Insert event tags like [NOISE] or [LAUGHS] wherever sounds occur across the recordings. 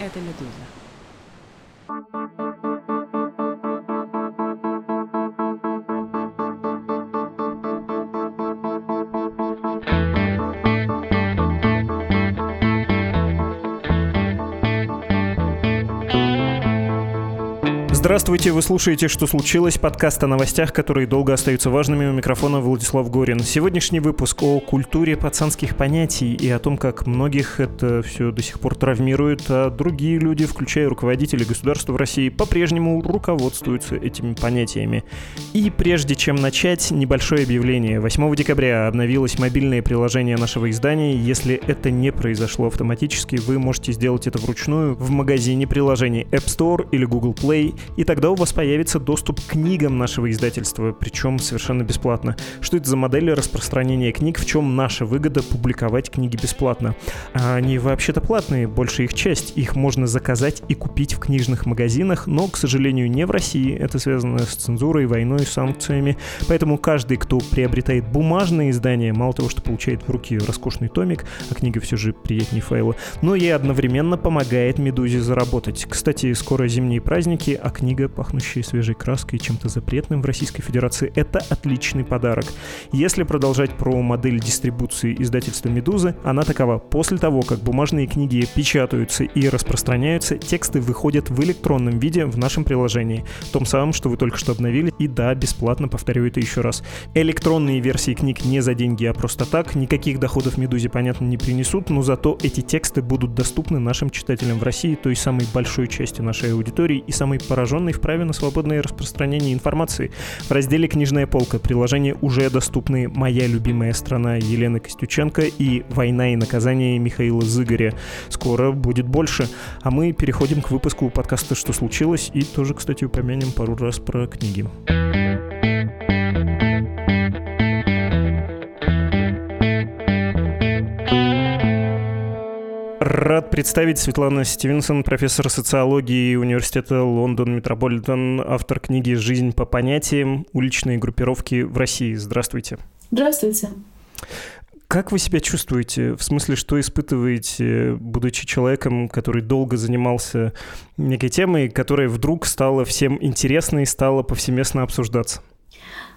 это «Медуза». Здравствуйте, вы слушаете «Что случилось?» подкаст о новостях, которые долго остаются важными. У микрофона Владислав Горин. Сегодняшний выпуск о культуре пацанских понятий и о том, как многих это все до сих пор травмирует, а другие люди, включая руководители государства в России, по-прежнему руководствуются этими понятиями. И прежде чем начать, небольшое объявление. 8 декабря обновилось мобильное приложение нашего издания. Если это не произошло автоматически, вы можете сделать это вручную в магазине приложений App Store или Google Play и тогда у вас появится доступ к книгам нашего издательства, причем совершенно бесплатно. Что это за модель распространения книг, в чем наша выгода публиковать книги бесплатно? А они вообще-то платные, большая их часть. Их можно заказать и купить в книжных магазинах, но, к сожалению, не в России. Это связано с цензурой, войной, санкциями. Поэтому каждый, кто приобретает бумажное издание, мало того, что получает в руки роскошный томик, а книга все же приятнее файла, но и одновременно помогает Медузе заработать. Кстати, скоро зимние праздники, а книга, пахнущая свежей краской и чем-то запретным в Российской Федерации, это отличный подарок. Если продолжать про модель дистрибуции издательства «Медузы», она такова. После того, как бумажные книги печатаются и распространяются, тексты выходят в электронном виде в нашем приложении, том самом, что вы только что обновили, и да, бесплатно, повторю это еще раз. Электронные версии книг не за деньги, а просто так, никаких доходов «Медузе», понятно, не принесут, но зато эти тексты будут доступны нашим читателям в России, той самой большой части нашей аудитории и самой поражающей пораженный в на свободное распространение информации. В разделе «Книжная полка» приложения уже доступны «Моя любимая страна» Елены Костюченко и «Война и наказание» Михаила Зыгоря. Скоро будет больше. А мы переходим к выпуску подкаста «Что случилось?» и тоже, кстати, упомянем пару раз про книги. Рад представить Светлана Стивенсон, профессор социологии Университета Лондон Метрополитен, автор книги «Жизнь по понятиям. Уличные группировки в России». Здравствуйте. Здравствуйте. Как вы себя чувствуете? В смысле, что испытываете, будучи человеком, который долго занимался некой темой, которая вдруг стала всем интересной и стала повсеместно обсуждаться?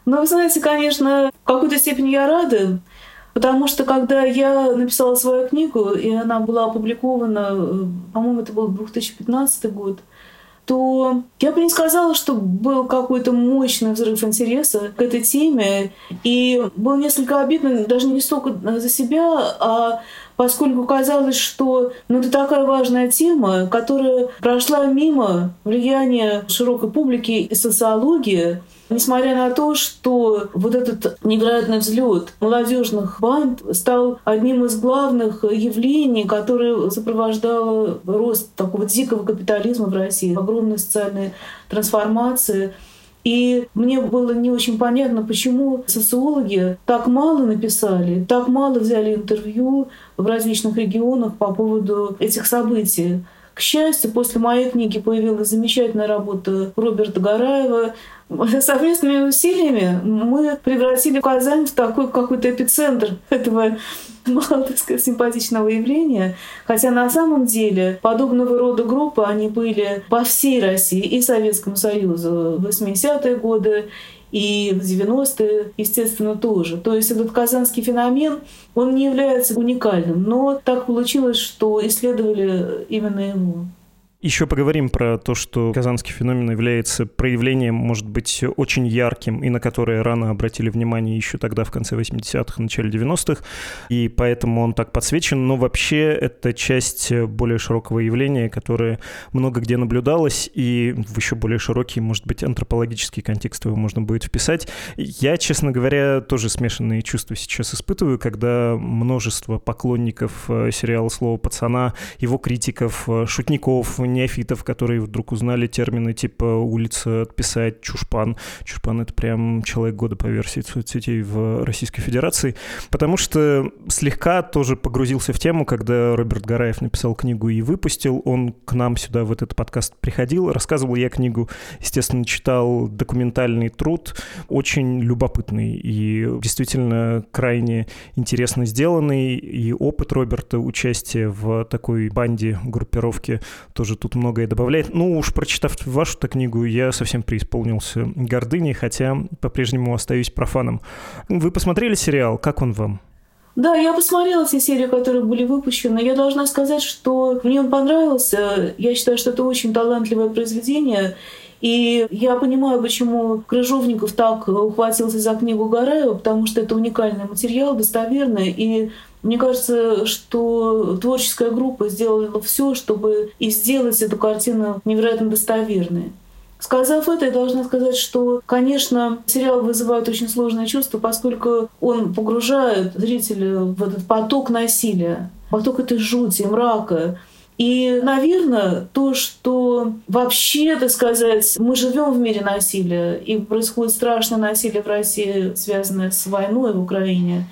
Ну, вы знаете, конечно, в какой-то степени я рада, Потому что когда я написала свою книгу, и она была опубликована, э, по-моему, это был 2015 год, то я бы не сказала, что был какой-то мощный взрыв интереса к этой теме. И было несколько обидно даже не столько за себя, а поскольку казалось, что ну, это такая важная тема, которая прошла мимо влияния широкой публики и социологии, Несмотря на то, что вот этот невероятный взлет молодежных банд стал одним из главных явлений, которое сопровождало рост такого дикого капитализма в России, огромные социальные трансформации. И мне было не очень понятно, почему социологи так мало написали, так мало взяли интервью в различных регионах по поводу этих событий. К счастью, после моей книги появилась замечательная работа Роберта Гараева, совместными усилиями мы превратили Казань в такой какой-то эпицентр этого мало, так сказать, симпатичного явления. Хотя на самом деле подобного рода группы, они были по всей России и Советскому Союзу в 80-е годы, и в 90-е, естественно, тоже. То есть этот казанский феномен, он не является уникальным, но так получилось, что исследовали именно его. Еще поговорим про то, что казанский феномен является проявлением, может быть, очень ярким, и на которое рано обратили внимание еще тогда, в конце 80-х, начале 90-х, и поэтому он так подсвечен, но вообще это часть более широкого явления, которое много где наблюдалось, и в еще более широкий, может быть, антропологический контекст его можно будет вписать. Я, честно говоря, тоже смешанные чувства сейчас испытываю, когда множество поклонников э, сериала «Слово пацана», его критиков, э, шутников, неофитов, которые вдруг узнали термины типа улица отписать, чушпан. Чушпан — это прям человек года по версии соцсетей в Российской Федерации. Потому что слегка тоже погрузился в тему, когда Роберт Гараев написал книгу и выпустил. Он к нам сюда в этот подкаст приходил, рассказывал я книгу, естественно, читал документальный труд, очень любопытный и действительно крайне интересно сделанный. И опыт Роберта участия в такой банде, группировке тоже тут многое добавляет. Ну уж прочитав вашу-то книгу, я совсем преисполнился гордыней, хотя по-прежнему остаюсь профаном. Вы посмотрели сериал? Как он вам? Да, я посмотрела все серии, которые были выпущены. Я должна сказать, что мне он понравился. Я считаю, что это очень талантливое произведение. И я понимаю, почему Крыжовников так ухватился за книгу Гараева, потому что это уникальный материал, достоверный. И мне кажется, что творческая группа сделала все, чтобы и сделать эту картину невероятно достоверной. Сказав это, я должна сказать, что, конечно, сериал вызывает очень сложное чувство, поскольку он погружает зрителя в этот поток насилия, поток этой жути, мрака. И, наверное, то, что вообще, так сказать, мы живем в мире насилия, и происходит страшное насилие в России, связанное с войной в Украине.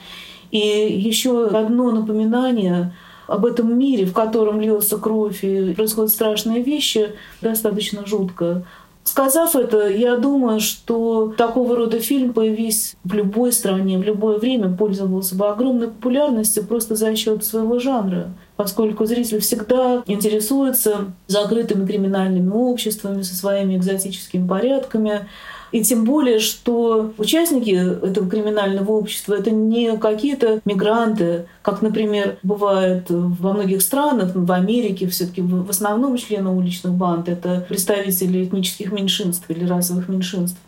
И еще одно напоминание об этом мире, в котором льется кровь и происходят страшные вещи, достаточно жутко. Сказав это, я думаю, что такого рода фильм, появись в любой стране, в любое время, пользовался бы огромной популярностью просто за счет своего жанра поскольку зритель всегда интересуется закрытыми криминальными обществами со своими экзотическими порядками. И тем более, что участники этого криминального общества — это не какие-то мигранты, как, например, бывает во многих странах, в Америке все таки в основном члены уличных банд — это представители этнических меньшинств или расовых меньшинств.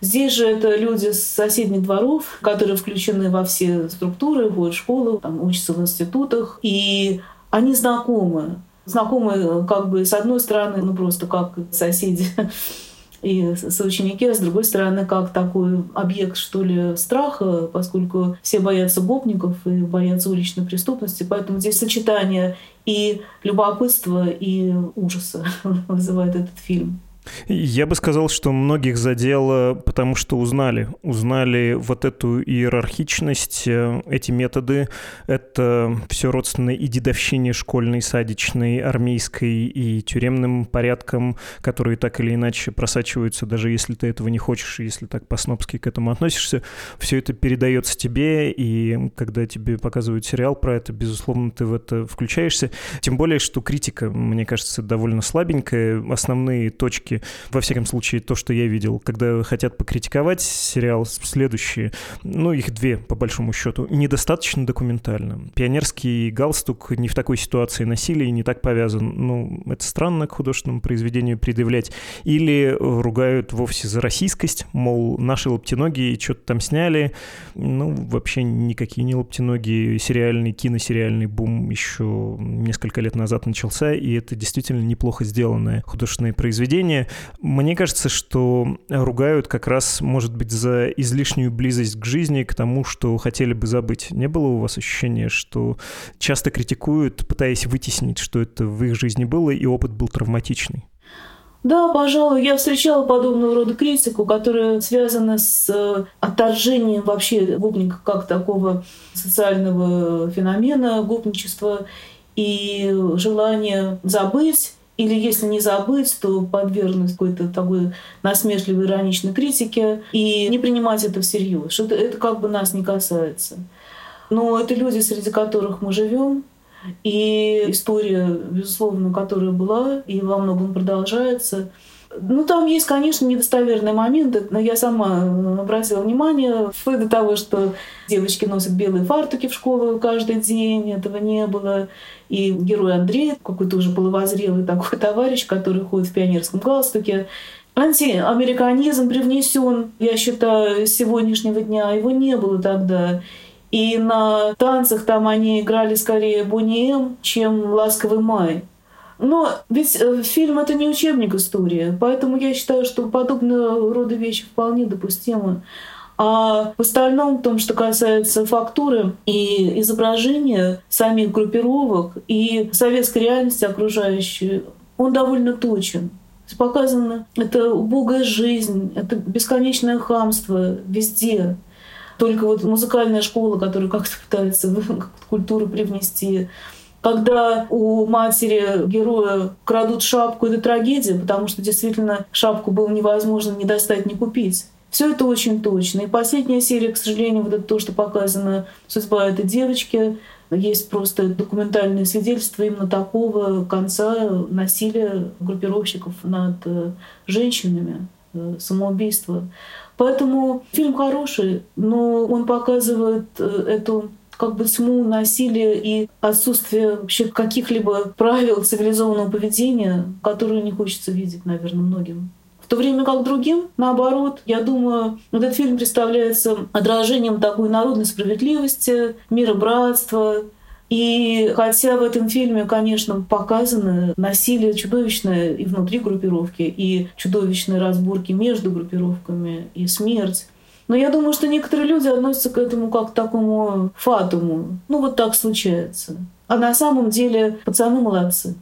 Здесь же это люди с соседних дворов, которые включены во все структуры, ходят в школу, там, учатся в институтах, и они знакомы. Знакомы как бы с одной стороны, ну просто как соседи, [LAUGHS] и соученики, а с другой стороны, как такой объект, что ли, страха, поскольку все боятся гопников и боятся уличной преступности. Поэтому здесь сочетание и любопытства, и ужаса [LAUGHS] вызывает этот фильм. Я бы сказал, что многих задело, потому что узнали. Узнали вот эту иерархичность, э, эти методы. Это все родственно и дедовщине школьной, садичной, армейской и тюремным порядкам, которые так или иначе просачиваются, даже если ты этого не хочешь, если так по-снопски к этому относишься. Все это передается тебе, и когда тебе показывают сериал про это, безусловно, ты в это включаешься. Тем более, что критика, мне кажется, довольно слабенькая. Основные точки все во всяком случае, то, что я видел, когда хотят покритиковать сериал, следующие, ну, их две, по большому счету, недостаточно документально. Пионерский галстук не в такой ситуации насилия не так повязан. Ну, это странно к художественному произведению предъявлять. Или ругают вовсе за российскость, мол, наши лаптиногие что-то там сняли. Ну, вообще никакие не лаптиногие. Сериальный, киносериальный бум еще несколько лет назад начался, и это действительно неплохо сделанное художественное произведение. Мне кажется, что ругают как раз, может быть, за излишнюю близость к жизни, к тому, что хотели бы забыть. Не было у вас ощущения, что часто критикуют, пытаясь вытеснить, что это в их жизни было, и опыт был травматичный? Да, пожалуй, я встречала подобного рода критику, которая связана с э, отторжением вообще гопника как такого социального феномена гопничества и желание забыть или если не забыть, то подвергнуть какой-то такой насмешливой ироничной критике и не принимать это всерьез, что это, это как бы нас не касается. Но это люди, среди которых мы живем, и история, безусловно, которая была и во многом продолжается — ну, там есть, конечно, недостоверные моменты, но я сама обратила внимание, вплоть до того, что девочки носят белые фартуки в школу каждый день, этого не было. И герой Андрей, какой-то уже половозрелый такой [LAUGHS] товарищ, который ходит в пионерском галстуке, антиамериканизм привнесен, я считаю, с сегодняшнего дня. Его не было тогда. И на танцах там они играли скорее Бонни М, чем «Ласковый май». Но ведь э, фильм — это не учебник истории, поэтому я считаю, что подобного рода вещи вполне допустимы. А в остальном, в том, что касается фактуры и изображения самих группировок и советской реальности окружающей, он довольно точен. Показана это убогая жизнь, это бесконечное хамство везде. Только вот музыкальная школа, которая как-то пытается [LAUGHS] культуру привнести, когда у матери героя крадут шапку, это трагедия, потому что действительно шапку было невозможно ни достать, ни купить. Все это очень точно. И последняя серия, к сожалению, вот это то, что показано судьба этой девочки, есть просто документальные свидетельства именно такого конца насилия группировщиков над э, женщинами, э, самоубийства. Поэтому фильм хороший, но он показывает э, эту как бы тьму насилия и отсутствие вообще каких-либо правил цивилизованного поведения, которые не хочется видеть, наверное, многим. В то время как другим, наоборот, я думаю, этот фильм представляется отражением такой народной справедливости, мира братства, и хотя в этом фильме, конечно, показано насилие чудовищное и внутри группировки, и чудовищные разборки между группировками, и смерть, но я думаю, что некоторые люди относятся к этому как к такому фатуму. Ну вот так случается. А на самом деле пацаны молодцы.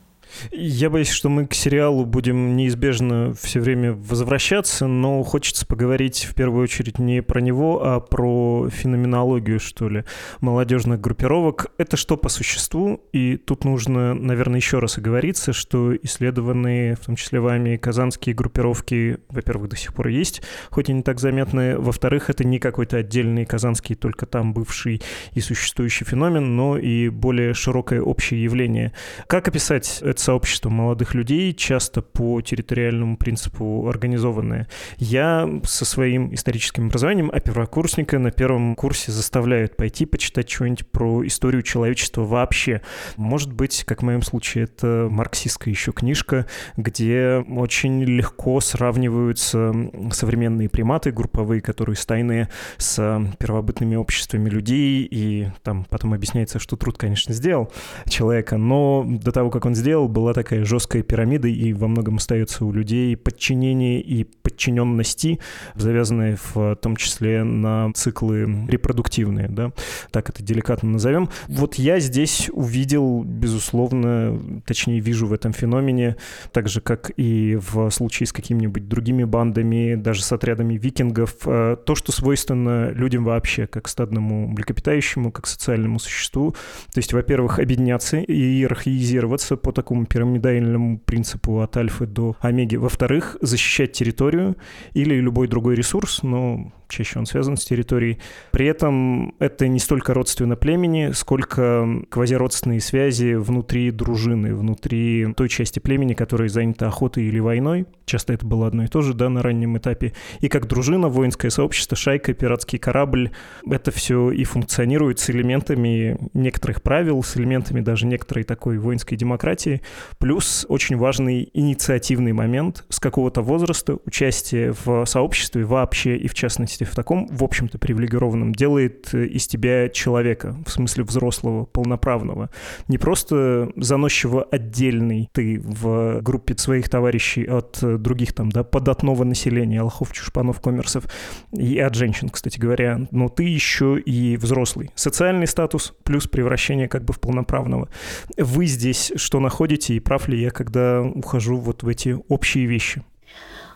Я боюсь, что мы к сериалу будем неизбежно все время возвращаться, но хочется поговорить в первую очередь не про него, а про феноменологию, что ли, молодежных группировок. Это что по существу? И тут нужно, наверное, еще раз оговориться, что исследованные, в том числе вами, казанские группировки, во-первых, до сих пор есть, хоть и не так заметны, во-вторых, это не какой-то отдельный казанский, только там бывший и существующий феномен, но и более широкое общее явление. Как описать это сообщество молодых людей, часто по территориальному принципу организованное. Я со своим историческим образованием, а первокурсника на первом курсе заставляют пойти почитать что-нибудь про историю человечества вообще. Может быть, как в моем случае, это марксистская еще книжка, где очень легко сравниваются современные приматы групповые, которые стайные, с первобытными обществами людей, и там потом объясняется, что труд, конечно, сделал человека, но до того, как он сделал, была такая жесткая пирамида, и во многом остается у людей подчинение и подчиненности, завязанные в том числе на циклы репродуктивные, да, так это деликатно назовем. Вот я здесь увидел, безусловно, точнее вижу в этом феномене, так же, как и в случае с какими-нибудь другими бандами, даже с отрядами викингов, э, то, что свойственно людям вообще, как стадному млекопитающему, как социальному существу. То есть, во-первых, объединяться и иерархизироваться по такому такому пирамидальному принципу от альфы до омеги. Во-вторых, защищать территорию или любой другой ресурс, но чаще он связан с территорией. При этом это не столько родственно племени, сколько квазиродственные связи внутри дружины, внутри той части племени, которая занята охотой или войной. Часто это было одно и то же, да, на раннем этапе. И как дружина, воинское сообщество, шайка, пиратский корабль, это все и функционирует с элементами некоторых правил, с элементами даже некоторой такой воинской демократии, плюс очень важный инициативный момент с какого-то возраста участие в сообществе вообще и в частности в таком, в общем-то, привилегированном делает э, из тебя человека, в смысле взрослого, полноправного. Не просто заносчиво отдельный ты в группе своих товарищей от э, других там, да, податного населения, лохов, чушпанов, коммерсов и от женщин, кстати говоря, но ты еще и взрослый. Социальный статус плюс превращение как бы в полноправного. Вы здесь что находите и прав ли я, когда ухожу вот в эти общие вещи?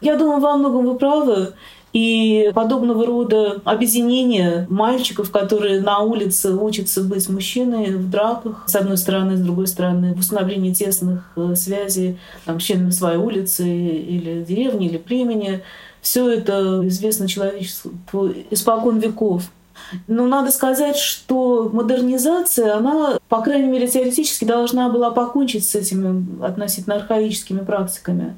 Я думаю, во многом вы правы. И подобного рода объединения мальчиков, которые на улице учатся быть мужчиной в драках, с одной стороны, с другой стороны, в установлении тесных э, связей там, с членами своей улицы или деревни, или племени, все это известно человечеству испокон веков. Но надо сказать, что модернизация, она, по крайней мере, теоретически должна была покончить с этими относительно архаическими практиками.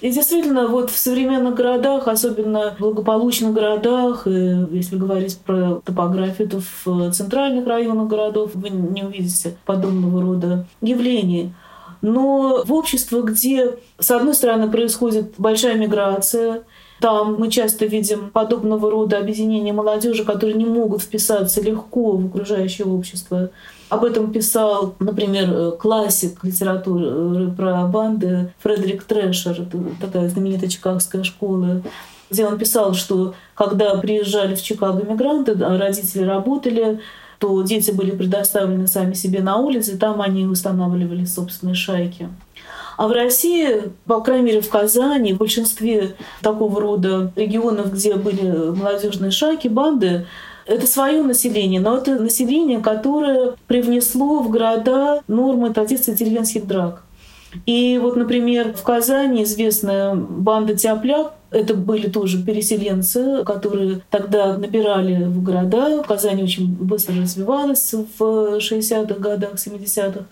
И действительно, вот в современных городах, особенно в благополучных городах, и если говорить про топографию, то в центральных районах городов вы не увидите подобного рода явлений. Но в обществе, где, с одной стороны, происходит большая миграция, там мы часто видим подобного рода объединения молодежи, которые не могут вписаться легко в окружающее общество. Об этом писал, например, э, классик литературы про банды Фредерик Трэшер, такая знаменитая чикагская школа, где он писал, что когда приезжали в Чикаго мигранты, родители работали, то дети были предоставлены сами себе на улице, там они устанавливали собственные шайки. А в России, по крайней мере в Казани, в большинстве такого рода регионов, где были молодежные шайки, банды, это свое население, но это население, которое привнесло в города нормы традиции деревенских драк. И вот, например, в Казани известная банда Тяпляк, это были тоже переселенцы, которые тогда набирали в города. Казань очень быстро развивалась в 60-х годах, 70-х.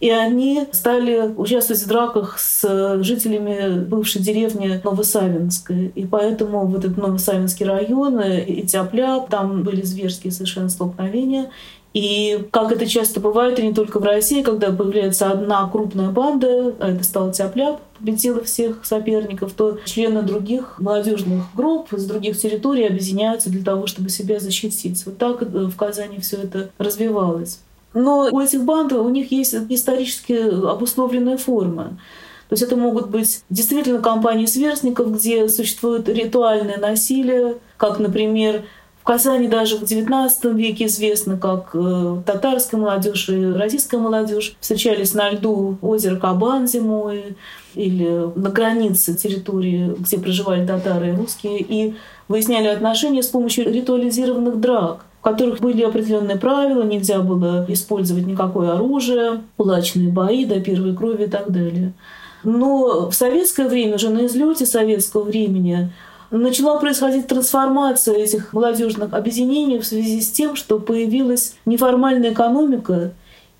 И они стали участвовать в драках с жителями бывшей деревни Новосавинская. И поэтому вот этот Новосавинский район и Тяпля, там были зверские совершенно столкновения. И как это часто бывает, и не только в России, когда появляется одна крупная банда, а это стала Тяпляп, победила всех соперников, то члены других молодежных групп с других территорий объединяются для того, чтобы себя защитить. Вот так в Казани все это развивалось. Но у этих банд у них есть исторически обусловленная форма. То есть это могут быть действительно компании сверстников, где существует ритуальное насилие, как, например, в Казани даже в XIX веке известно, как э, татарская молодежь и российская молодежь встречались на льду озера Кабан зимой или на границе территории, где проживали татары и русские, и выясняли отношения с помощью ритуализированных драк в которых были определенные правила, нельзя было использовать никакое оружие, кулачные бои до первой крови и так далее. Но в советское время, уже на излете советского времени, начала происходить трансформация этих молодежных объединений в связи с тем, что появилась неформальная экономика,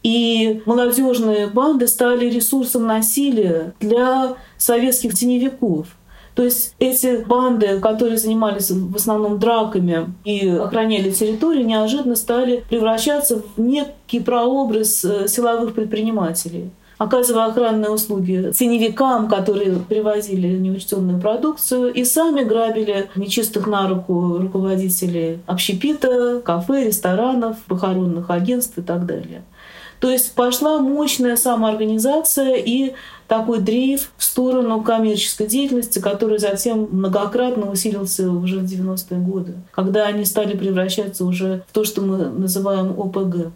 и молодежные банды стали ресурсом насилия для советских теневиков. То есть эти банды, которые занимались в основном драками и охраняли территорию, неожиданно стали превращаться в некий прообраз э, силовых предпринимателей оказывая охранные услуги теневикам, которые привозили неучтенную продукцию, и сами грабили нечистых на руку руководителей общепита, кафе, ресторанов, похоронных агентств и так далее. То есть пошла мощная самоорганизация и такой дрейф в сторону коммерческой деятельности, который затем многократно усилился уже в 90-е годы, когда они стали превращаться уже в то, что мы называем ОПГ.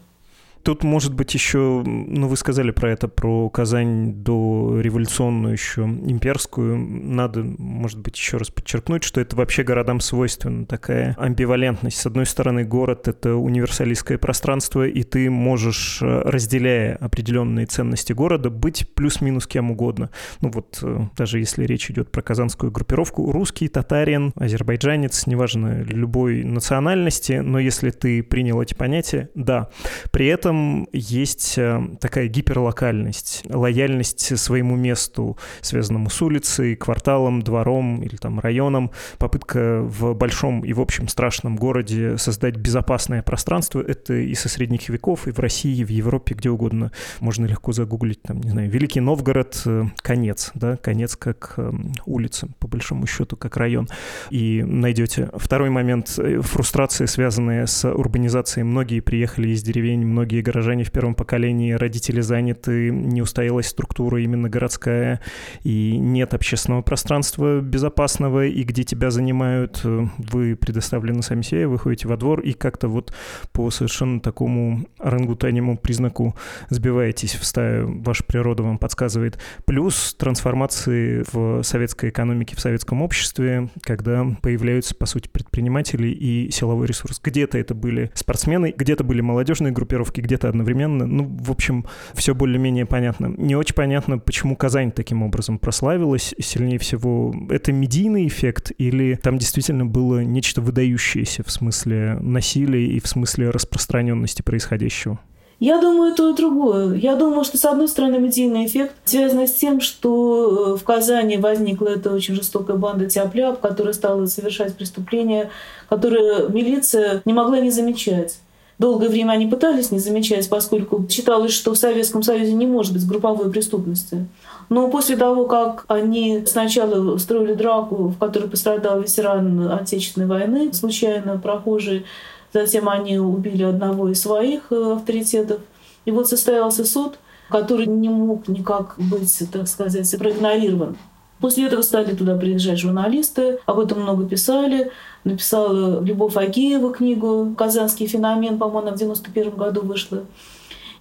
Тут, может быть, еще, ну, вы сказали про это, про Казань до революционную еще имперскую. Надо, может быть, еще раз подчеркнуть, что это вообще городам свойственна такая амбивалентность. С одной стороны, город — это универсалистское пространство, и ты можешь, э, разделяя определенные ценности города, быть плюс-минус кем угодно. Ну вот, э, даже если речь идет про казанскую группировку, русский, татарин, азербайджанец, неважно, любой национальности, но если ты принял эти понятия, да. При этом этом есть э, такая гиперлокальность, лояльность своему месту, связанному с улицей, кварталом, двором или там районом, попытка в большом и в общем страшном городе создать безопасное пространство. Это и со средних веков, и в России, и в Европе, где угодно. Можно легко загуглить, там, не знаю, Великий Новгород, э, конец, да, конец как э, улица, по большому счету, как район. И найдете. Второй момент — фрустрация, связанная с урбанизацией. Многие приехали из деревень, многие горожане в первом поколении, родители заняты, не устоялась структура именно городская, и нет общественного пространства безопасного, и где тебя занимают, э, вы предоставлены сами себе, вы ходите во двор, и как-то вот по совершенно такому орангутанему признаку сбиваетесь в стаю, ваша природа вам подсказывает. Плюс трансформации в советской экономике, в советском обществе, когда появляются, по сути, предприниматели и силовой ресурс. Где-то это были спортсмены, где-то были молодежные группировки, где где-то одновременно. Ну, в общем, все более-менее понятно. Не очень понятно, почему Казань таким образом прославилась сильнее всего. Это медийный эффект или там действительно было нечто выдающееся в смысле насилия и в смысле распространенности происходящего? Я думаю, то и другое. Я думаю, что, с одной стороны, медийный эффект связан с тем, что э, в Казани возникла эта очень жестокая банда Тяпляп, которая стала совершать преступления, которые милиция не могла не замечать. Долгое время они пытались не замечать, поскольку считалось, что в Советском Союзе не может быть групповой преступности. Но после того, как они сначала строили драку, в которой пострадал ветеран Отечественной войны, случайно прохожий, затем они убили одного из своих э, авторитетов. И вот состоялся суд, который не мог никак быть, так сказать, проигнорирован. После этого стали туда приезжать журналисты, об этом много писали. Написала Любовь Агеева книгу «Казанский феномен», по-моему, она в 91 году вышла.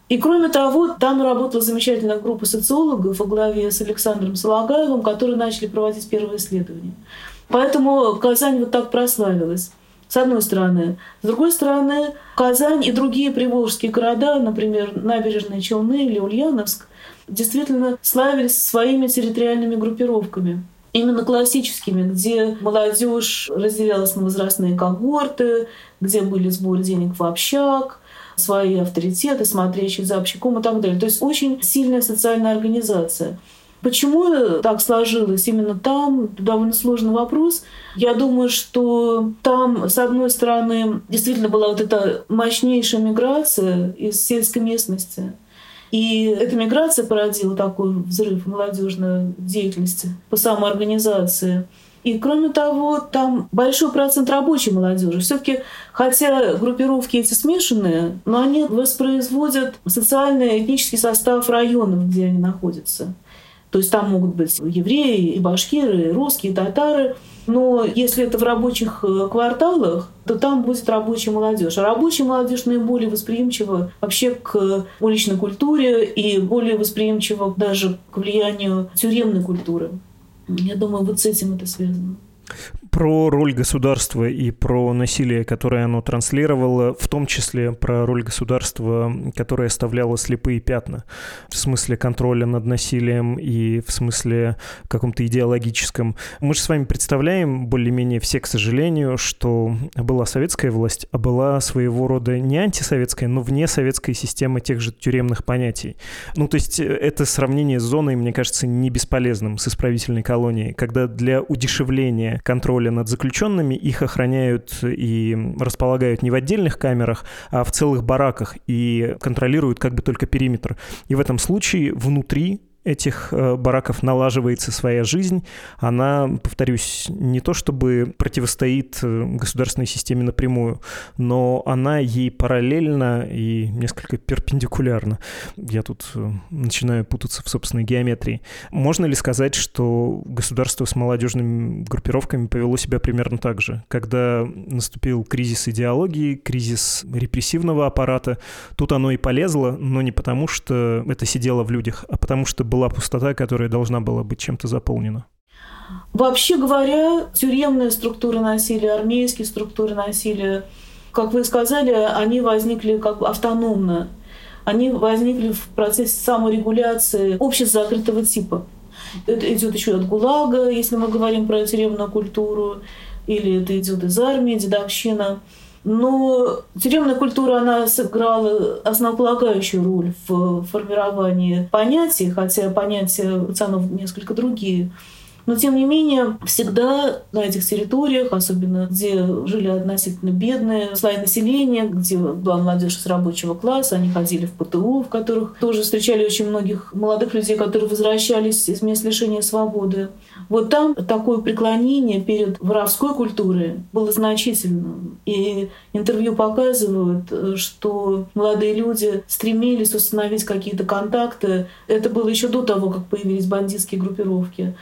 И кроме того, там работала замечательная группа социологов во главе с Александром Салагаевым, которые начали проводить первые исследования. Поэтому Казань вот так прославилась. С одной стороны. С другой стороны, Казань и другие приволжские города, например, Набережные Челны или Ульяновск, действительно славились своими территориальными группировками именно классическими, где молодежь разделялась на возрастные когорты, где были сборы денег в общак, свои авторитеты, смотрящие за общаком и так далее. То есть очень сильная социальная организация. Почему так сложилось именно там? Довольно сложный вопрос. Я думаю, что там, с одной стороны, действительно была вот эта мощнейшая миграция из сельской местности. И эта миграция породила такой взрыв молодежной деятельности по самоорганизации. И кроме того, там большой процент рабочей молодежи. Все-таки, хотя группировки эти смешанные, но они воспроизводят социальный этнический состав районов, где они находятся. То есть там могут быть евреи, и башкиры, и русские, и татары. Но если это в рабочих э, кварталах, то там будет рабочая молодежь. А рабочая молодежь наиболее восприимчива вообще к уличной культуре и более восприимчива даже к влиянию тюремной культуры. Я думаю, вот с этим это связано про роль государства и про насилие, которое оно транслировало, в том числе про роль государства, которое оставляло слепые пятна, в смысле контроля над насилием и в смысле каком-то идеологическом. Мы же с вами представляем, более-менее все, к сожалению, что была советская власть, а была своего рода не антисоветская, но вне советской системы тех же тюремных понятий. Ну, то есть это сравнение с зоной, мне кажется, не бесполезным с исправительной колонией, когда для удешевления контроля контроля над заключенными, их охраняют и располагают не в отдельных камерах, а в целых бараках и контролируют как бы только периметр. И в этом случае внутри этих э, бараков налаживается своя жизнь, она, повторюсь, не то чтобы противостоит э, государственной системе напрямую, но она ей параллельно и несколько перпендикулярно. Я тут э, начинаю путаться в собственной геометрии. Можно ли сказать, что государство с молодежными группировками повело себя примерно так же? Когда наступил кризис идеологии, кризис репрессивного аппарата, тут оно и полезло, но не потому, что это сидело в людях, а потому что была пустота, которая должна была быть чем-то заполнена? Вообще говоря, тюремные структуры насилия, армейские структуры насилия, как вы сказали, они возникли как бы автономно. Они возникли в процессе саморегуляции обществ закрытого типа. Это идет еще от ГУЛАГа, если мы говорим про тюремную культуру, или это идет из армии, дедовщина. Но тюремная культура, она сыграла основополагающую роль в формировании понятий, хотя понятия у Цанов несколько другие. Но, тем не менее, всегда на этих территориях, особенно где жили относительно бедные слои населения, где была молодежь с рабочего класса, они ходили в ПТУ, в которых тоже встречали очень многих молодых людей, которые возвращались из мест лишения свободы. Вот там такое преклонение перед воровской культурой было значительным. И интервью показывают, что молодые люди стремились установить какие-то контакты. Это было еще до того, как появились бандитские группировки.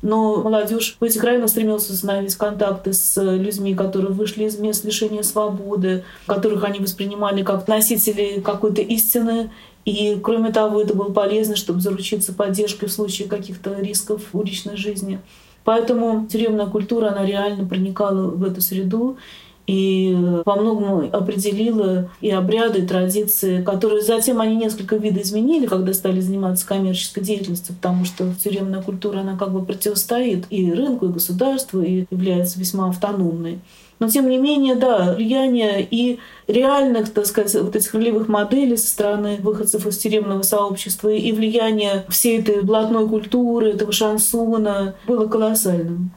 Но молодежь районах стремилась установить контакты с людьми, которые вышли из мест лишения свободы, которых они воспринимали как носители какой-то истины. И, кроме того, это было полезно, чтобы заручиться поддержкой в случае каких-то рисков уличной жизни. Поэтому тюремная культура, она реально проникала в эту среду и во многом определила и обряды, и традиции, которые затем они несколько видоизменили, когда стали заниматься коммерческой деятельностью, потому что тюремная культура, она как бы противостоит и рынку, и государству, и является весьма автономной. Но тем не менее, да, влияние и реальных, так сказать, вот этих ролевых моделей со стороны выходцев из тюремного сообщества и влияние всей этой блатной культуры, этого шансона было колоссальным.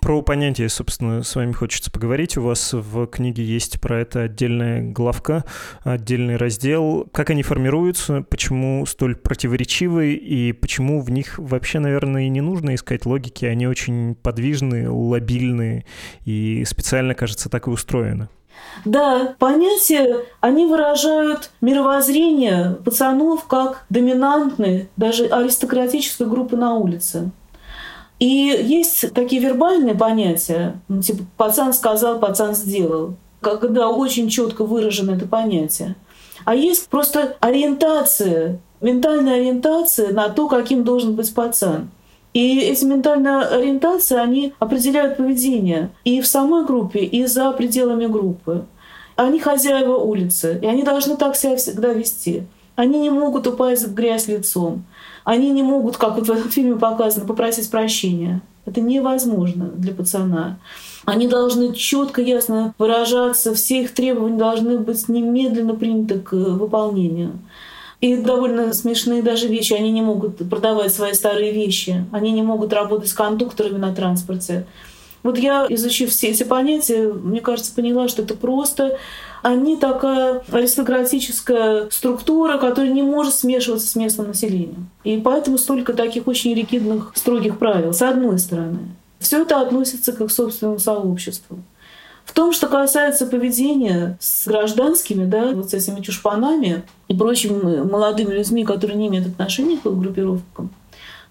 Про понятие, собственно, с вами хочется поговорить. У вас в книге есть про это отдельная главка, отдельный раздел. Как они формируются, почему столь противоречивы и почему в них вообще, наверное, и не нужно искать логики. Они очень подвижные, лобильные и специально, кажется, так и устроены. Да, понятия, они выражают мировоззрение пацанов как доминантной, даже аристократической группы на улице. И есть такие вербальные понятия, ну, типа пацан сказал, пацан сделал, когда очень четко выражено это понятие. А есть просто ориентация, ментальная ориентация на то, каким должен быть пацан. И эти ментальные ориентации, они определяют поведение и в самой группе, и за пределами группы. Они хозяева улицы, и они должны так себя всегда вести. Они не могут упасть в грязь лицом. Они не могут, как вот в этом фильме показано, попросить прощения. Это невозможно для пацана. Они должны четко, ясно выражаться, все их требования должны быть немедленно приняты к выполнению. И довольно смешные даже вещи. Они не могут продавать свои старые вещи. Они не могут работать с кондукторами на транспорте. Вот я, изучив все эти понятия, мне кажется, поняла, что это просто они такая аристократическая структура, которая не может смешиваться с местным населением. И поэтому столько таких очень ригидных, строгих правил, с одной стороны. Все это относится к их собственному сообществу. В том, что касается поведения с гражданскими, да, вот с этими чушпанами и прочими молодыми людьми, которые не имеют отношения к группировкам,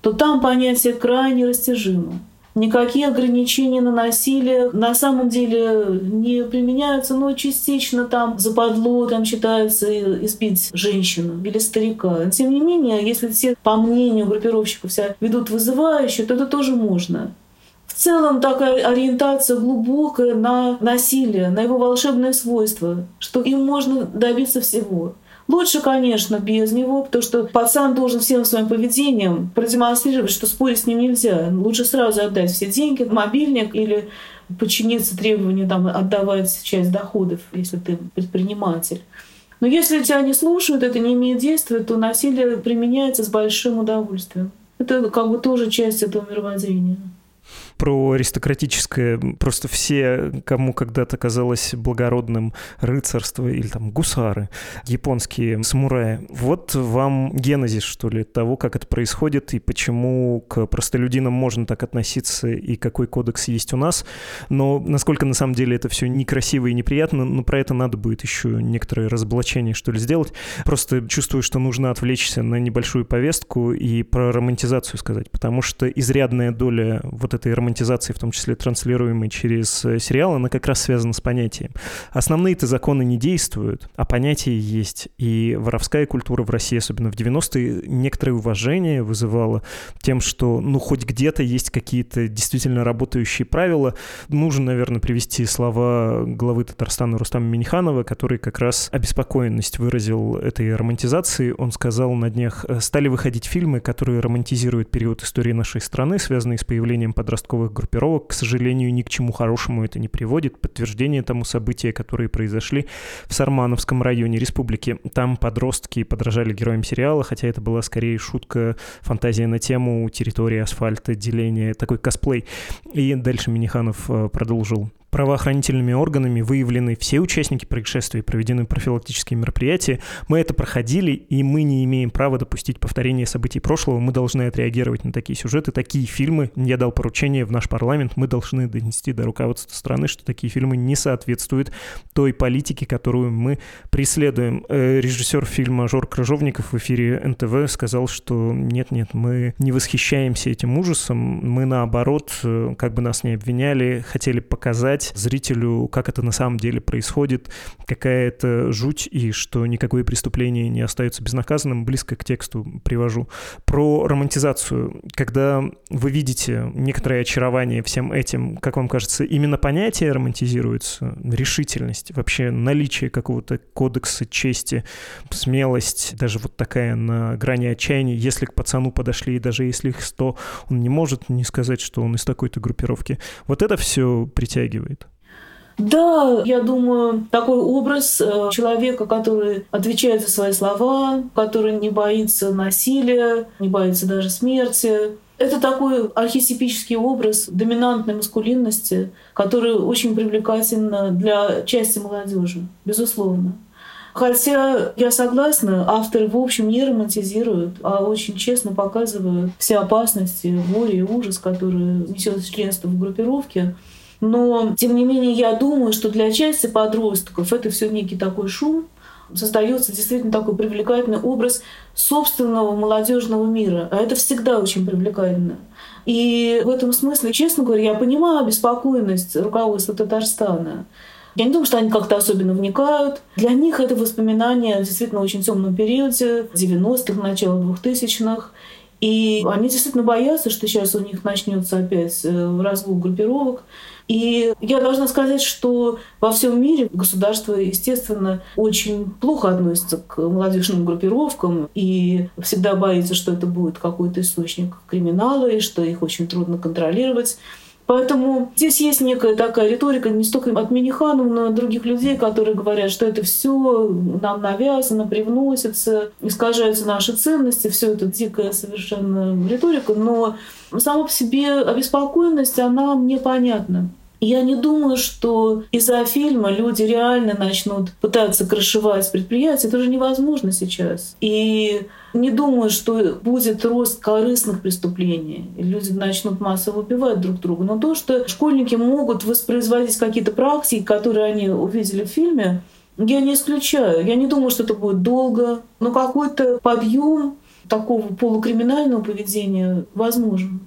то там понятие крайне растяжимо. Никакие ограничения на насилие на самом деле не применяются, но частично там западло, там считается избить женщину или старика. Тем не менее, если все, по мнению группировщиков, себя ведут вызывающе, то это тоже можно. В целом такая ориентация глубокая на насилие, на его волшебные свойства, что им можно добиться всего. Лучше, конечно, без него, потому что пацан должен всем своим поведением продемонстрировать, что спорить с ним нельзя. Лучше сразу отдать все деньги, мобильник или подчиниться требованию там, отдавать часть доходов, если ты предприниматель. Но если тебя не слушают, это не имеет действия, то насилие применяется с большим удовольствием. Это как бы тоже часть этого мировоззрения про аристократическое, просто все, кому когда-то казалось благородным рыцарство или там гусары, японские самураи. Вот вам генезис, что ли, того, как это происходит и почему к простолюдинам можно так относиться и какой кодекс есть у нас. Но насколько на самом деле это все некрасиво и неприятно, но про это надо будет еще некоторое разоблачение, что ли, сделать. Просто чувствую, что нужно отвлечься на небольшую повестку и про романтизацию сказать, потому что изрядная доля вот этой романтизации романтизации, в том числе транслируемой через э, сериал, она как раз связана с понятием. Основные-то законы не действуют, а понятия есть. И воровская культура в России, особенно в 90-е, некоторое уважение вызывала тем, что ну хоть где-то есть какие-то действительно работающие правила. Нужно, наверное, привести слова главы Татарстана Рустама Миниханова, который как раз обеспокоенность выразил этой романтизации. Он сказал на днях, «Э, стали выходить фильмы, которые романтизируют период истории нашей страны, связанные с появлением подростковых поисковых группировок, к сожалению, ни к чему хорошему это не приводит. Подтверждение тому события, которые произошли в Сармановском районе республики. Там подростки подражали героям сериала, хотя это была скорее шутка, фантазия на тему территории асфальта, деления, такой косплей. И дальше Миниханов э, продолжил правоохранительными органами выявлены все участники происшествия, проведены профилактические мероприятия. Мы это проходили, и мы не имеем права допустить повторения событий прошлого. Мы должны отреагировать на такие сюжеты, такие фильмы. Я дал поручение в наш парламент. Мы должны донести до руководства страны, что такие фильмы не соответствуют той политике, которую мы преследуем. Э, режиссер фильма Жор Крыжовников в эфире НТВ сказал, что нет-нет, мы не восхищаемся этим ужасом. Мы наоборот, э, как бы нас не обвиняли, хотели показать, показать зрителю, как это на самом деле происходит, какая это жуть и что никакое преступление не остается безнаказанным, близко к тексту привожу. Про романтизацию. Когда вы видите некоторое очарование всем этим, как вам кажется, именно понятие романтизируется, решительность, вообще наличие какого-то кодекса чести, смелость, даже вот такая на грани отчаяния, если к пацану подошли, даже если их сто, он не может не сказать, что он из такой-то группировки. Вот это все притягивает. Да, я думаю, такой образ э, человека, который отвечает за свои слова, который не боится насилия, не боится даже смерти. Это такой архетипический образ доминантной маскулинности, который очень привлекательен для части молодежи, безусловно. Хотя я согласна, авторы в общем не романтизируют, а очень честно показывают все опасности, горе и ужас, которые несет членство в группировке. Но, тем не менее, я думаю, что для части подростков это все некий такой шум, создается действительно такой привлекательный образ собственного молодежного мира. А это всегда очень привлекательно. И в этом смысле, честно говоря, я понимаю беспокойность руководства Татарстана. Я не думаю, что они как-то особенно вникают. Для них это воспоминания действительно очень темном периоде, 90-х, начала 2000-х. И они действительно боятся, что сейчас у них начнется опять э, разгул группировок. И я должна сказать, что во всем мире государство, естественно, очень плохо относится к молодежным группировкам и всегда боится, что это будет какой-то источник криминала и что их очень трудно контролировать. Поэтому здесь есть некая такая риторика не столько от Миниханов, но и других людей, которые говорят, что это все нам навязано, привносится, искажаются наши ценности, все это дикая совершенно риторика, но сама по себе обеспокоенность, она мне понятна. Я не думаю, что из-за фильма люди реально начнут пытаться крышевать предприятия. Это уже невозможно сейчас. И не думаю, что будет рост корыстных преступлений. Люди начнут массово убивать друг друга. Но то, что школьники могут воспроизводить какие-то практики, которые они увидели в фильме, я не исключаю. Я не думаю, что это будет долго. Но какой-то подъем такого полукриминального поведения возможен.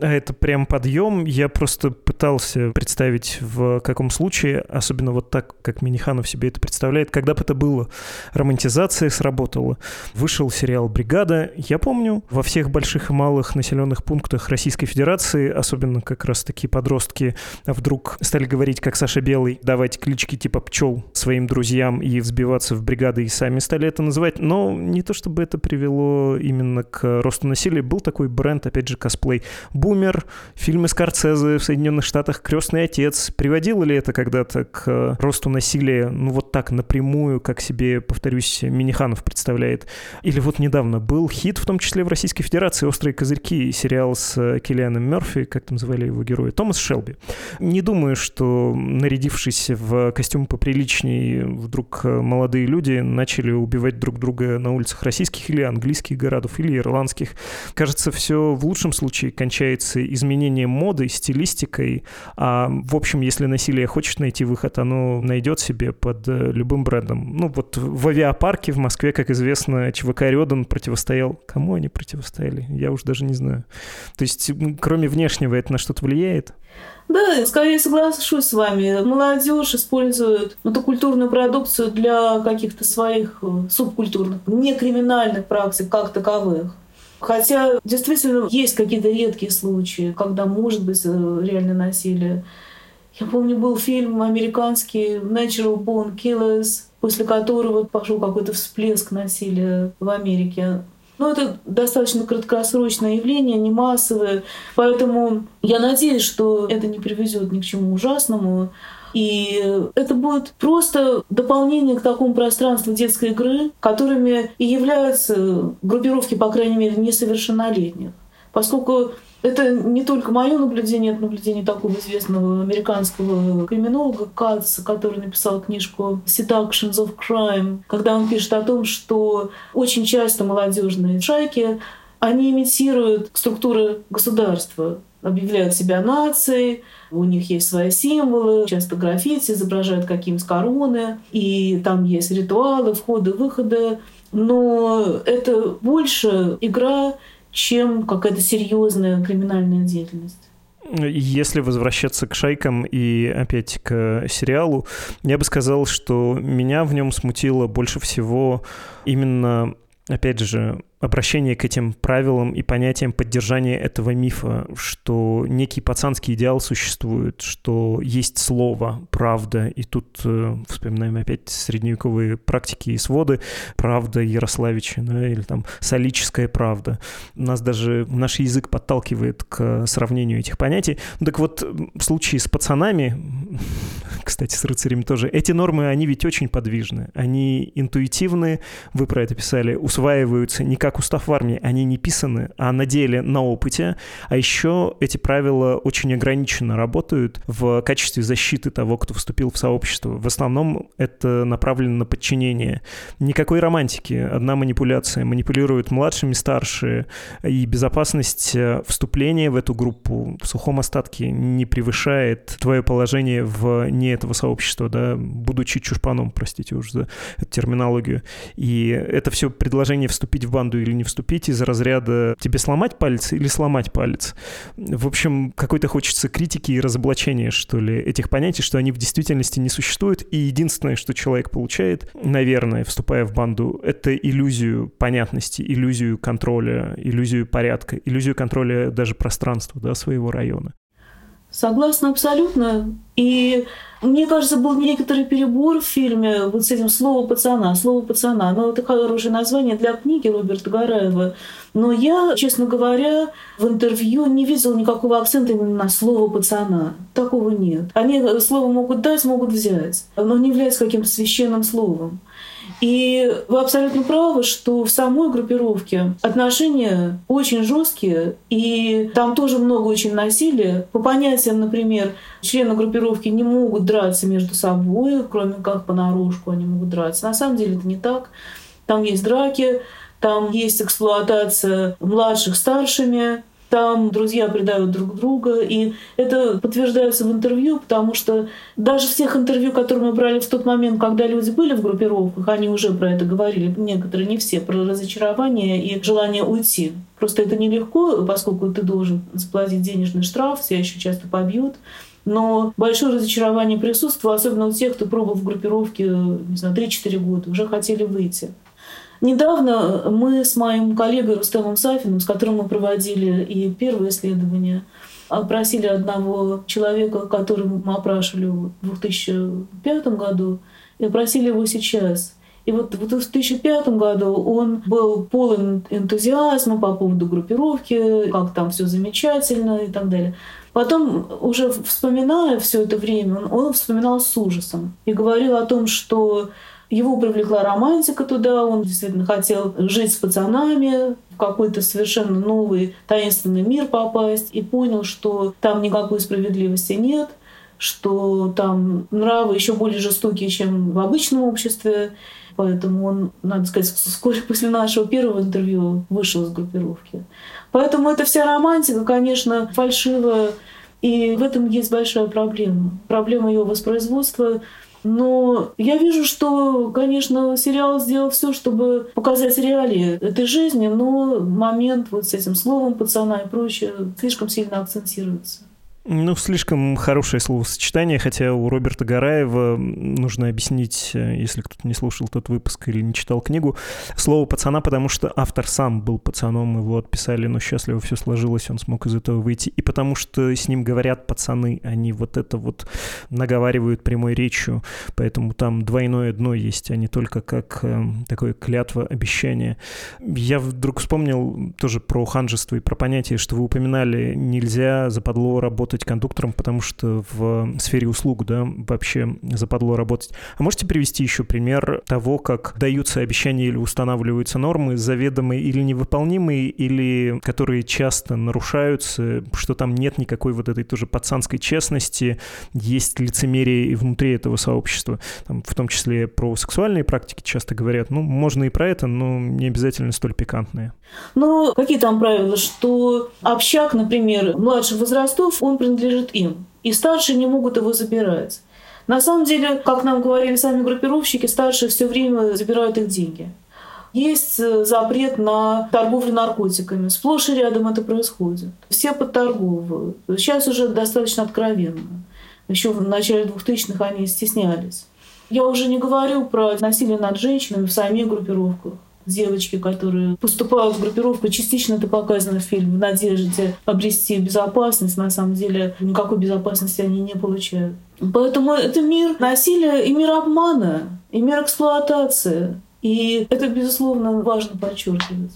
А это прям подъем. Я просто пытался представить, в каком случае, особенно вот так, как Миниханов себе это представляет, когда бы это было. Романтизация сработала. Вышел сериал «Бригада». Я помню, во всех больших и малых населенных пунктах Российской Федерации, особенно как раз такие подростки, вдруг стали говорить, как Саша Белый, давать клички типа пчел своим друзьям и взбиваться в бригады, и сами стали это называть. Но не то чтобы это привело именно к росту насилия. Был такой бренд, опять же, косплей «Бумер», фильмы Скорцезе в Соединенных Штатах «Крестный отец». Приводило ли это когда-то к росту насилия, ну вот так напрямую, как себе, повторюсь, Миниханов представляет? Или вот недавно был хит, в том числе в Российской Федерации, «Острые козырьки», сериал с Киллианом Мерфи, как там звали его героя, Томас Шелби. Не думаю, что нарядившись в костюм поприличней, вдруг молодые люди начали убивать друг друга на улицах российских или английских городов, или ирландских. Кажется, все в лучшем случае кончается является изменением моды, стилистикой. А, в общем, если насилие хочет найти выход, оно найдет себе под э, любым брендом. Ну, вот в авиапарке в Москве, как известно, ЧВК Рёдан противостоял. Кому они противостояли? Я уж даже не знаю. То есть, кроме внешнего, это на что-то влияет? Да, скорее соглашусь с вами. Молодежь использует эту культурную продукцию для каких-то своих э, субкультурных, некриминальных практик как таковых. Хотя действительно есть какие-то редкие случаи, когда может быть э, реальное насилие. Я помню, был фильм американский Natural Born Killers, после которого пошел какой-то всплеск насилия в Америке. Но это достаточно краткосрочное явление, не массовое. Поэтому я надеюсь, что это не приведет ни к чему ужасному. И это будет просто дополнение к такому пространству детской игры, которыми и являются группировки, по крайней мере, несовершеннолетних. Поскольку это не только мое наблюдение, это наблюдение такого известного американского криминолога Каца, который написал книжку Seductions of Crime, когда он пишет о том, что очень часто молодежные шайки они имитируют структуры государства, объявляют себя нацией, у них есть свои символы, часто граффити изображают какие-нибудь короны, и там есть ритуалы входа, выхода. Но это больше игра, чем какая-то серьезная криминальная деятельность. Если возвращаться к шайкам и опять к сериалу, я бы сказал, что меня в нем смутило больше всего именно, опять же, обращение к этим правилам и понятиям поддержания этого мифа, что некий пацанский идеал существует, что есть слово, правда, и тут э, вспоминаем опять средневековые практики и своды, правда Ярославича, да, или там солическая правда. Нас даже наш язык подталкивает к сравнению этих понятий. Так вот, в случае с пацанами, [LAUGHS] кстати, с рыцарями тоже, эти нормы, они ведь очень подвижны, они интуитивны, вы про это писали, усваиваются не как устав в армии, они не писаны, а на деле, на опыте. А еще эти правила очень ограниченно работают в качестве защиты того, кто вступил в сообщество. В основном это направлено на подчинение. Никакой романтики, одна манипуляция. Манипулируют младшими, старшие. И безопасность э, вступления в эту группу в сухом остатке не превышает твое положение в не этого сообщества, да, будучи чушпаном, простите уж за терминологию. И это все предложение вступить в банду или не вступить из разряда тебе сломать палец или сломать палец. В общем, какой-то хочется критики и разоблачения, что ли, этих понятий, что они в действительности не существуют. И единственное, что человек получает, наверное, вступая в банду, это иллюзию понятности, иллюзию контроля, иллюзию порядка, иллюзию контроля даже пространства да, своего района. Согласна абсолютно. И мне кажется, был некоторый перебор в фильме вот с этим «Слово пацана». «Слово пацана». Ну, это хорошее название для книги Роберта Гараева. Но я, честно говоря, в интервью не видела никакого акцента именно на слово «пацана». Такого нет. Они слово могут дать, могут взять, но не является каким-то священным словом. И вы абсолютно правы, что в самой группировке отношения очень жесткие, и там тоже много очень насилия. По понятиям, например, члены группировки не могут драться между собой, кроме как понарошку они могут драться. На самом деле это не так. Там есть драки, там есть эксплуатация младших старшими, там друзья предают друг друга, и это подтверждается в интервью, потому что даже в тех интервью, которые мы брали в тот момент, когда люди были в группировках, они уже про это говорили, некоторые, не все, про разочарование и желание уйти. Просто это нелегко, поскольку ты должен заплатить денежный штраф, тебя еще часто побьют. Но большое разочарование присутствовало, особенно у тех, кто пробовал в группировке, не знаю, 3-4 года, уже хотели выйти. Недавно мы с моим коллегой Рустемом Сафиным, с которым мы проводили и первое исследование, опросили одного человека, которого мы опрашивали в 2005 году, и опросили его сейчас. И вот в 2005 году он был полон энтузиазма по поводу группировки, как там все замечательно и так далее. Потом, уже вспоминая все это время, он вспоминал с ужасом и говорил о том, что его привлекла романтика туда, он действительно хотел жить с пацанами, в какой-то совершенно новый таинственный мир попасть, и понял, что там никакой справедливости нет, что там нравы еще более жестокие, чем в обычном обществе. Поэтому он, надо сказать, [LAUGHS] вскоре после нашего первого интервью вышел из группировки. Поэтому эта вся романтика, конечно, фальшивая. И в этом есть большая проблема. Проблема ее воспроизводства но я вижу, что, конечно, сериал сделал все, чтобы показать реалии этой жизни, но момент вот с этим словом пацана и прочее слишком сильно акцентируется. Ну, слишком хорошее словосочетание, хотя у Роберта Гараева нужно объяснить, э, если кто-то не слушал тот выпуск или не читал книгу, слово «пацана», потому что автор сам был пацаном, его отписали, но счастливо все сложилось, он смог из этого выйти, и потому что с ним говорят пацаны, они вот это вот наговаривают прямой речью, поэтому там двойное дно есть, а не только как э, такое клятва, обещание. Я вдруг вспомнил тоже про ханжество и про понятие, что вы упоминали, нельзя западло работать работать кондуктором, потому что в сфере услуг, да, вообще западло работать. А можете привести еще пример того, как даются обещания или устанавливаются нормы, заведомые или невыполнимые, или которые часто нарушаются, что там нет никакой вот этой тоже пацанской честности, есть лицемерие и внутри этого сообщества. Там, в том числе про сексуальные практики часто говорят, ну, можно и про это, но не обязательно столь пикантные. Ну, какие там правила, что общак, например, младших возрастов, он принадлежит им, и старшие не могут его забирать. На самом деле, как нам говорили сами группировщики, старшие все время забирают их деньги. Есть э, запрет на торговлю наркотиками. Сплошь и рядом это происходит. Все подторговывают. Сейчас уже достаточно откровенно. Еще в начале 2000-х они стеснялись. Я уже не говорю про насилие над женщинами в самих группировках девочки, которые поступают в группировку. Частично это показано в фильме в надежде обрести безопасность. На самом деле никакой безопасности они не получают. Поэтому это мир насилия и мир обмана, и мир эксплуатации. И это, безусловно, важно подчеркивать.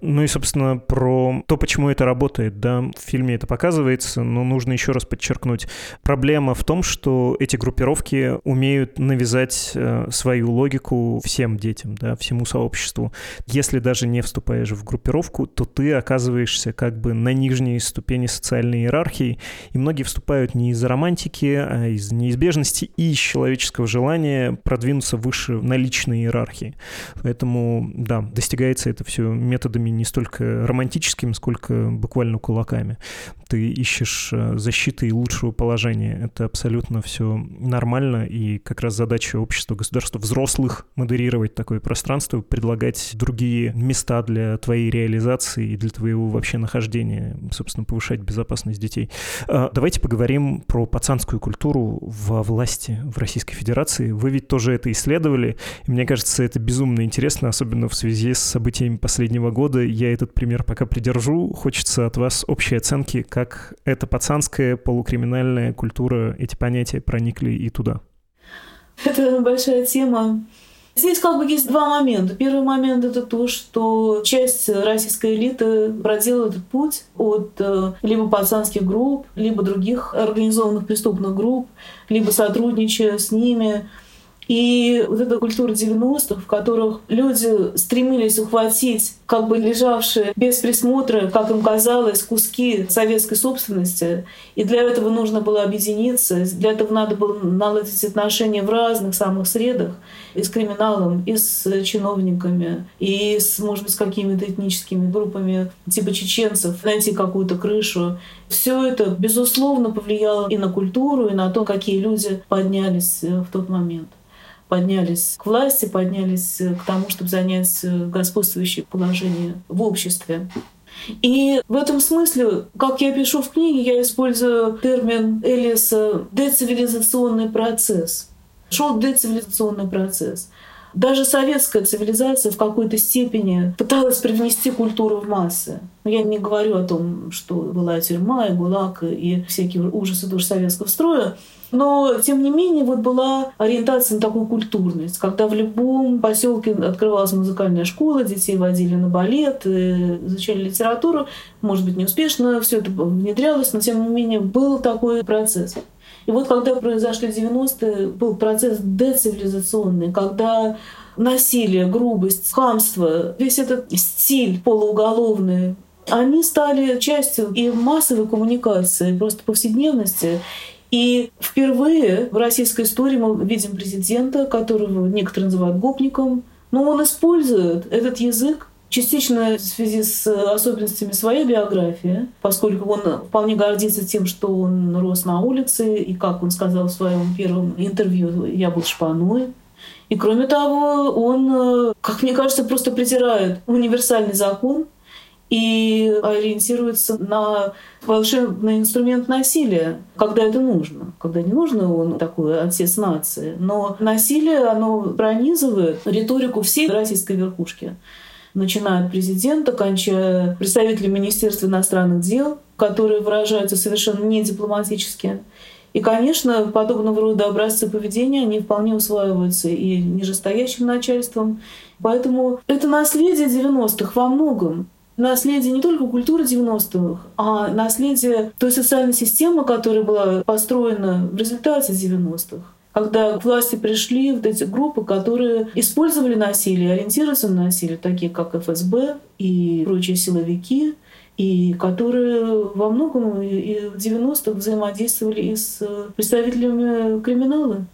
Ну и, собственно, про то, почему это работает, да, в фильме это показывается, но нужно еще раз подчеркнуть. Проблема в том, что эти группировки умеют навязать э, свою логику всем детям, да, всему сообществу. Если даже не вступаешь в группировку, то ты оказываешься как бы на нижней ступени социальной иерархии, и многие вступают не из-за романтики, а из неизбежности и из человеческого желания продвинуться выше на личной иерархии. Поэтому, да, достигается это все методом методами не столько романтическими, сколько буквально кулаками. Ты ищешь э, защиты и лучшего положения. Это абсолютно все нормально, и как раз задача общества, государства, взрослых модерировать такое пространство, предлагать другие места для твоей реализации и для твоего вообще нахождения, собственно, повышать безопасность детей. А, давайте поговорим про пацанскую культуру во власти в Российской Федерации. Вы ведь тоже это исследовали, и мне кажется, это безумно интересно, особенно в связи с событиями последнего года. Я этот пример пока придержу. Хочется от вас общей оценки, как эта пацанская полукриминальная культура, эти понятия проникли и туда. Это большая тема. Здесь как бы есть два момента. Первый момент это то, что часть российской элиты проделала этот путь от э, либо пацанских групп, либо других организованных преступных групп, либо сотрудничая с ними и вот эта культура 90-х, в которых люди стремились ухватить как бы лежавшие без присмотра, как им казалось, куски советской собственности. И для этого нужно было объединиться, для этого надо было наладить отношения в разных самых средах, и с криминалом, и с чиновниками, и с, может быть, с какими-то этническими группами, типа чеченцев, найти какую-то крышу. Все это, безусловно, повлияло и на культуру, и на то, какие люди поднялись в тот момент поднялись к власти, поднялись к тому, чтобы занять господствующее положение в обществе. И в этом смысле, как я пишу в книге, я использую термин Элиса «децивилизационный процесс». Шел децивилизационный процесс. Даже советская цивилизация в какой-то степени пыталась привнести культуру в массы. Я не говорю о том, что была тюрьма и ГУЛАГ и всякие ужасы тоже советского строя, но, тем не менее, вот была ориентация на такую культурность, когда в любом поселке открывалась музыкальная школа, детей водили на балет, э, изучали литературу. Может быть, неуспешно все это внедрялось, но, тем не менее, был такой процесс. И вот когда произошли 90-е, был процесс децивилизационный, когда насилие, грубость, хамство, весь этот стиль полууголовный, они стали частью и массовой коммуникации, просто повседневности. И впервые в российской истории мы видим президента, которого некоторые называют гопником, но он использует этот язык частично в связи с особенностями своей биографии, поскольку он вполне гордится тем, что он рос на улице, и, как он сказал в своем первом интервью, «я был шпаной». И кроме того, он, как мне кажется, просто притирает универсальный закон, и ориентируется на волшебный инструмент насилия, когда это нужно. Когда не нужно, он такой отец нации. Но насилие, оно пронизывает риторику всей российской верхушки. Начиная от президента, кончая представителями Министерства иностранных дел, которые выражаются совершенно не дипломатически. И, конечно, подобного рода образцы поведения, они вполне усваиваются и нижестоящим начальством. Поэтому это наследие 90-х во многом наследие не только культуры 90-х, а наследие той социальной системы, которая была построена в результате 90-х когда к власти пришли вот эти группы, которые использовали насилие, ориентируются на насилие, такие как ФСБ и прочие силовики, и которые во многом и в 90-х взаимодействовали и с представителями криминала.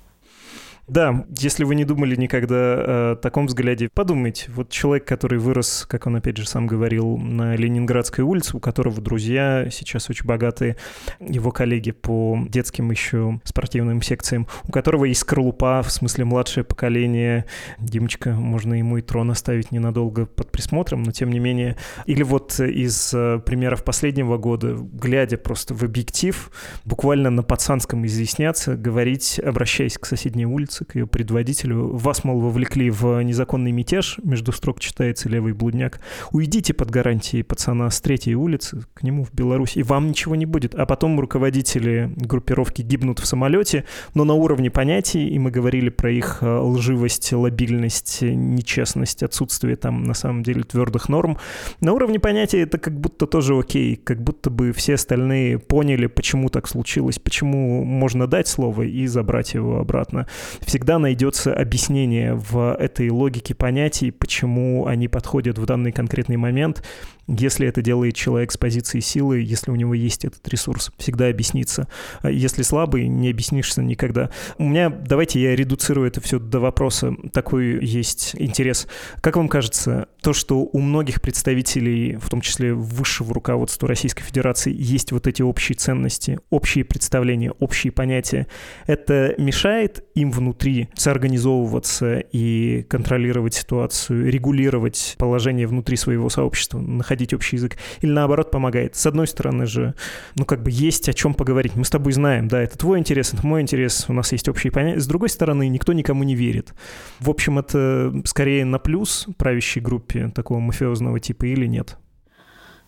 Да, если вы не думали никогда о таком взгляде, подумайте. Вот человек, который вырос, как он опять же сам говорил, на Ленинградской улице, у которого друзья сейчас очень богатые, его коллеги по детским еще спортивным секциям, у которого есть скорлупа, в смысле младшее поколение. Димочка, можно ему и трон оставить ненадолго под присмотром, но тем не менее. Или вот из э, примеров последнего года, глядя просто в объектив, буквально на пацанском изъясняться, говорить, обращаясь к соседней улице, улицы, к ее предводителю. Вас, мол, вовлекли в незаконный мятеж, между строк читается левый блудняк. Уйдите под гарантией пацана с третьей улицы к нему в Беларусь, и вам ничего не будет. А потом руководители группировки гибнут в самолете, но на уровне понятий, и мы говорили про их э, лживость, лобильность, нечестность, отсутствие там на самом деле твердых норм. На уровне понятия это как будто тоже окей, как будто бы все остальные поняли, почему так случилось, почему можно дать слово и забрать его обратно. Всегда найдется объяснение в этой логике понятий, почему они подходят в данный конкретный момент, если это делает человек с позиции силы, если у него есть этот ресурс, всегда объяснится. А если слабый, не объяснишься никогда. У меня, давайте я редуцирую это все до вопроса. Такой есть интерес. Как вам кажется, то, что у многих представителей, в том числе высшего руководства Российской Федерации, есть вот эти общие ценности, общие представления, общие понятия, это мешает им внутри соорганизовываться и контролировать ситуацию, регулировать положение внутри своего сообщества, находить общий язык, или наоборот помогает. С одной стороны же, ну как бы есть о чем поговорить. Мы с тобой знаем, да, это твой интерес, это мой интерес, у нас есть общие понятия. С другой стороны, никто никому не верит. В общем, это скорее на плюс правящей группе такого мафиозного типа или нет?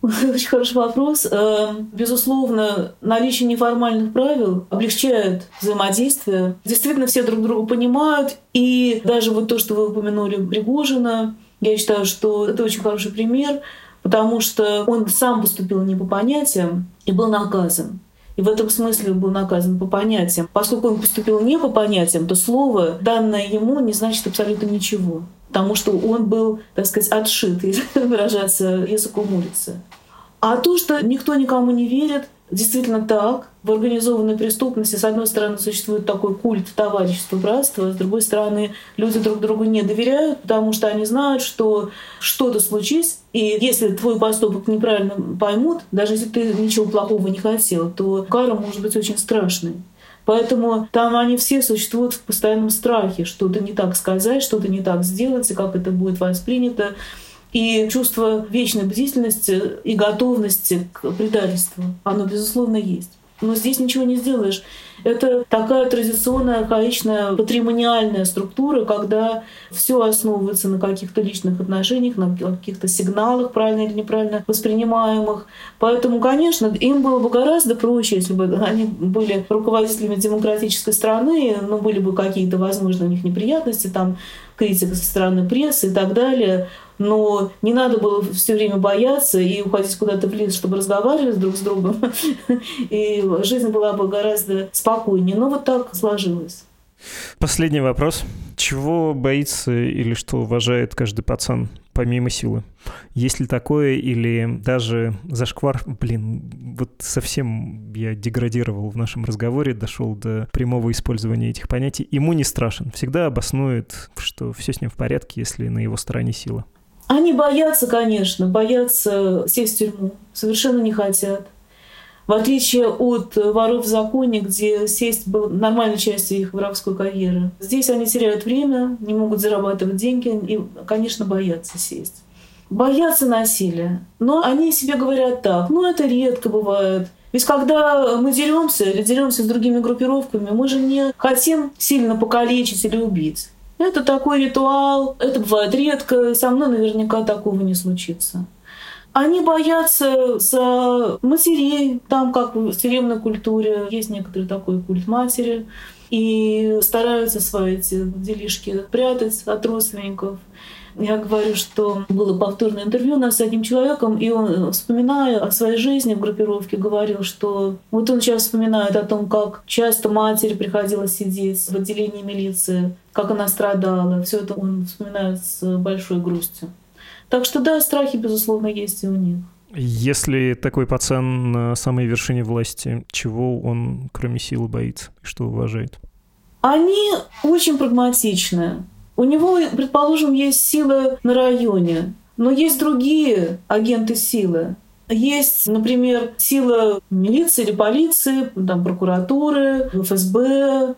Очень [LAUGHS] хороший вопрос. Э, безусловно, наличие неформальных правил облегчает взаимодействие. Действительно, все друг друга понимают. И даже вот то, что вы упомянули Пригожина, я считаю, что это очень хороший пример потому что он сам поступил не по понятиям и был наказан. И в этом смысле был наказан по понятиям. Поскольку он поступил не по понятиям, то слово, данное ему, не значит абсолютно ничего. Потому что он был, так сказать, отшит, если [LAUGHS] выражаться языком улицы. А то, что никто никому не верит, действительно так. В организованной преступности, с одной стороны, существует такой культ товарищества, братства, с другой стороны, люди друг другу не доверяют, потому что они знают, что что-то случится, и если твой поступок неправильно поймут, даже если ты ничего плохого не хотел, то кара может быть очень страшной. Поэтому там они все существуют в постоянном страхе, что-то не так сказать, что-то не так сделать, и как это будет воспринято. И чувство вечной бдительности и готовности к предательству, оно, безусловно, есть. Но здесь ничего не сделаешь. Это такая традиционная, архаичная, патримониальная структура, когда все основывается на каких-то личных отношениях, на каких-то сигналах, правильно или неправильно воспринимаемых. Поэтому, конечно, им было бы гораздо проще, если бы они были руководителями демократической страны, но были бы какие-то, возможно, у них неприятности, там критика со стороны прессы и так далее но не надо было все время бояться и уходить куда-то в лес, чтобы разговаривать друг с другом. [LAUGHS] И жизнь была бы гораздо спокойнее. Но вот так сложилось. Последний вопрос. Чего боится или что уважает каждый пацан, помимо силы? Есть ли такое или даже зашквар? Блин, вот совсем я деградировал в нашем разговоре, дошел до прямого использования этих понятий. Ему не страшен. Всегда обоснует, что все с ним в порядке, если на его стороне сила. Они боятся, конечно, боятся сесть в тюрьму, совершенно не хотят. В отличие от воров в законе, где сесть был нормальной частью их воровской карьеры. Здесь они теряют время, не могут зарабатывать деньги и, конечно, боятся сесть. Боятся насилия. Но они себе говорят так, ну это редко бывает. Ведь когда мы деремся или деремся с другими группировками, мы же не хотим сильно покалечить или убить. Это такой ритуал, это бывает редко, со мной наверняка такого не случится. Они боятся за матерей, там как в тюремной культуре есть некоторый такой культ матери, и стараются свои эти делишки прятать от родственников. Я говорю, что было повторное интервью у нас с одним человеком, и он, вспоминая о своей жизни в группировке, говорил, что вот он сейчас вспоминает о том, как часто матери приходилось сидеть в отделении милиции, как она страдала. Все это он вспоминает с большой грустью. Так что да, страхи, безусловно, есть и у них. Если такой пацан на самой вершине власти, чего он, кроме силы, боится и что уважает? Они очень прагматичны. У него, предположим, есть сила на районе, но есть другие агенты силы. Есть, например, сила милиции или полиции, там, прокуратуры, ФСБ,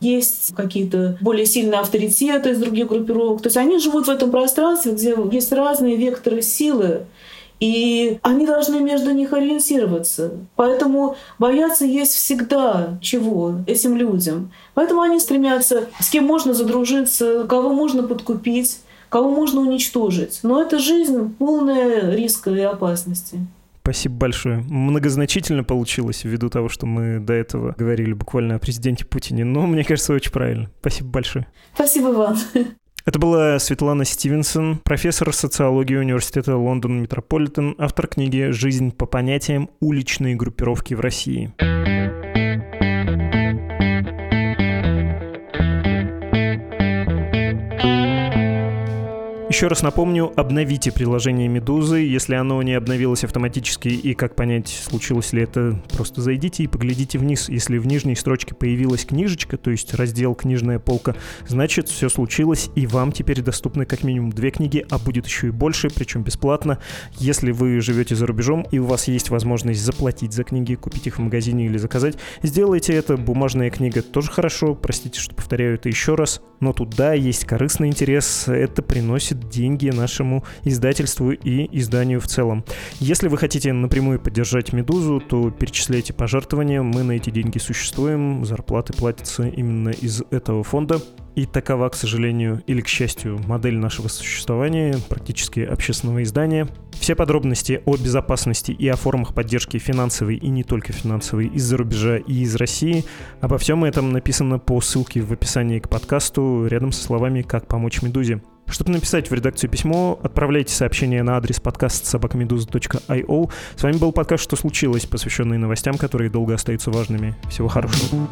есть какие-то более сильные авторитеты из других группировок. То есть они живут в этом пространстве, где есть разные векторы силы, и они должны между них ориентироваться. Поэтому бояться есть всегда чего этим людям. Поэтому они стремятся, с кем можно задружиться, кого можно подкупить, кого можно уничтожить. Но это жизнь полная риска и опасности. Спасибо большое. Многозначительно получилось ввиду того, что мы до этого говорили буквально о президенте Путине, но мне кажется, очень правильно. Спасибо большое. Спасибо вам. Это была Светлана Стивенсон, профессор социологии Университета Лондон Метрополитен, автор книги «Жизнь по понятиям. Уличные группировки в России». Еще раз напомню, обновите приложение «Медузы». Если оно не обновилось автоматически и как понять, случилось ли это, просто зайдите и поглядите вниз. Если в нижней строчке появилась книжечка, то есть раздел «Книжная полка», значит, все случилось, и вам теперь доступны как минимум две книги, а будет еще и больше, причем бесплатно. Если вы живете за рубежом и у вас есть возможность заплатить за книги, купить их в магазине или заказать, сделайте это. Бумажная книга тоже хорошо, простите, что повторяю это еще раз, но туда есть корыстный интерес, это приносит деньги нашему издательству и изданию в целом. Если вы хотите напрямую поддержать «Медузу», то перечисляйте пожертвования, мы на эти деньги существуем, зарплаты платятся именно из этого фонда. И такова, к сожалению, или к счастью, модель нашего существования, практически общественного издания. Все подробности о безопасности и о формах поддержки финансовой и не только финансовой из-за рубежа и из России, обо всем этом написано по ссылке в описании к подкасту рядом со словами «Как помочь Медузе». Чтобы написать в редакцию письмо, отправляйте сообщение на адрес подкаст собакамедуза.io. С вами был подкаст «Что случилось?», посвященный новостям, которые долго остаются важными. Всего хорошего.